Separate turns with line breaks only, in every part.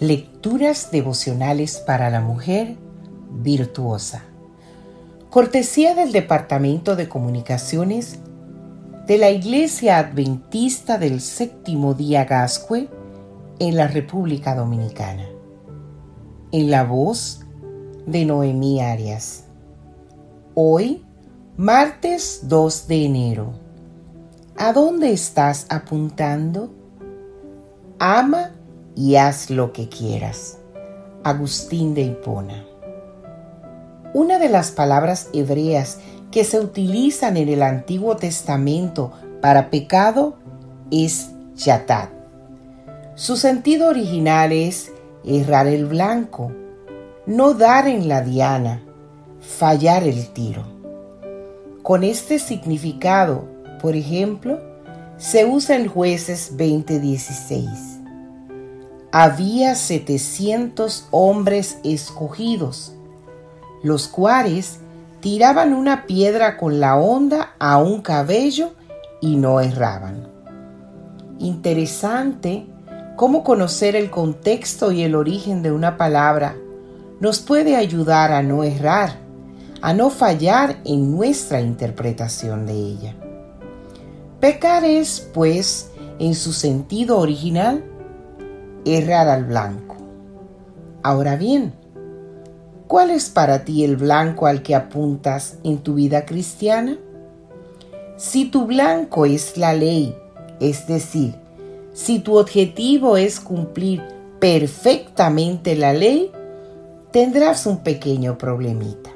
Lecturas devocionales para la mujer virtuosa. Cortesía del Departamento de Comunicaciones de la Iglesia Adventista del Séptimo Día Gascue en la República Dominicana. En la voz de Noemí Arias. Hoy, martes 2 de enero. ¿A dónde estás apuntando? Ama y haz lo que quieras. Agustín de Hipona. Una de las palabras hebreas que se utilizan en el Antiguo Testamento para pecado es yatat. Su sentido original es errar el blanco, no dar en la diana, fallar el tiro. Con este significado, por ejemplo, se usa en jueces 2016 había setecientos hombres escogidos, los cuales tiraban una piedra con la onda a un cabello y no erraban. Interesante cómo conocer el contexto y el origen de una palabra nos puede ayudar a no errar, a no fallar en nuestra interpretación de ella. Pecar es, pues, en su sentido original, errar al blanco. Ahora bien, ¿cuál es para ti el blanco al que apuntas en tu vida cristiana? Si tu blanco es la ley, es decir, si tu objetivo es cumplir perfectamente la ley, tendrás un pequeño problemita.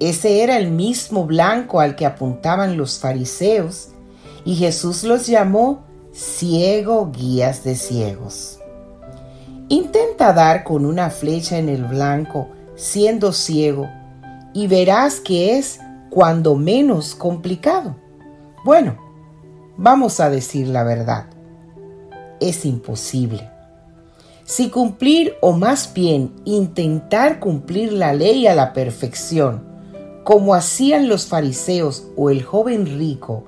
Ese era el mismo blanco al que apuntaban los fariseos y Jesús los llamó ciego guías de ciegos. Intenta dar con una flecha en el blanco siendo ciego y verás que es cuando menos complicado. Bueno, vamos a decir la verdad. Es imposible. Si cumplir o más bien intentar cumplir la ley a la perfección, como hacían los fariseos o el joven rico,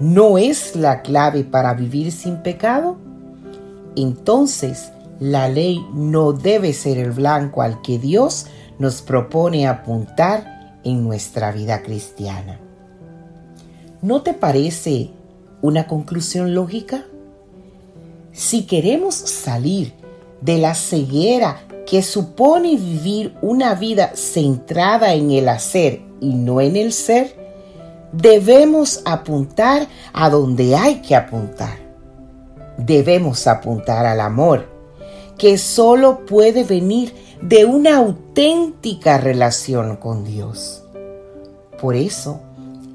no es la clave para vivir sin pecado, entonces la ley no debe ser el blanco al que Dios nos propone apuntar en nuestra vida cristiana. ¿No te parece una conclusión lógica? Si queremos salir de la ceguera que supone vivir una vida centrada en el hacer y no en el ser, debemos apuntar a donde hay que apuntar. Debemos apuntar al amor, que solo puede venir de una auténtica relación con Dios. Por eso,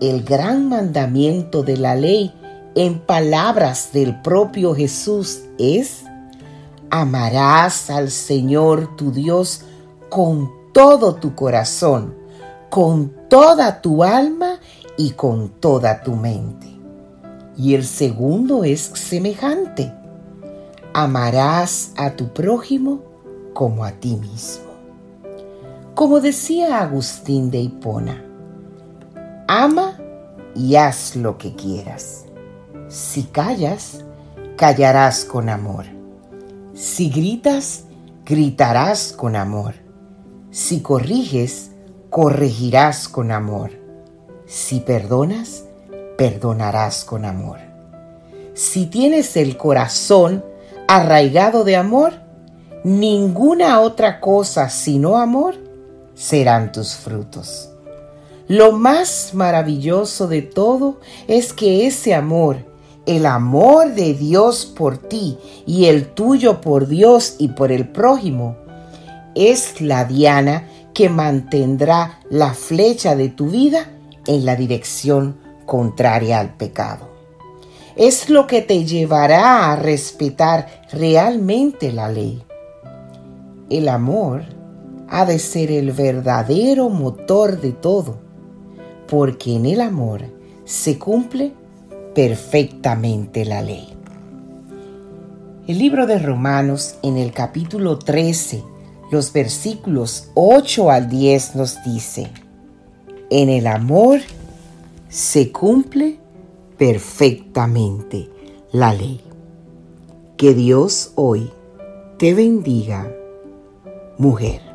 el gran mandamiento de la ley en palabras del propio Jesús es, amarás al Señor tu Dios con todo tu corazón, con toda tu alma y con toda tu mente. Y el segundo es semejante. Amarás a tu prójimo como a ti mismo. Como decía Agustín de Hipona, ama y haz lo que quieras. Si callas, callarás con amor. Si gritas, gritarás con amor. Si corriges, corregirás con amor si perdonas, perdonarás con amor. Si tienes el corazón arraigado de amor, ninguna otra cosa sino amor serán tus frutos. Lo más maravilloso de todo es que ese amor, el amor de Dios por ti y el tuyo por Dios y por el prójimo, es la diana que mantendrá la flecha de tu vida en la dirección contraria al pecado. Es lo que te llevará a respetar realmente la ley. El amor ha de ser el verdadero motor de todo, porque en el amor se cumple perfectamente la ley. El libro de Romanos en el capítulo 13, los versículos 8 al 10 nos dice, en el amor se cumple perfectamente la ley. Que Dios hoy te bendiga, mujer.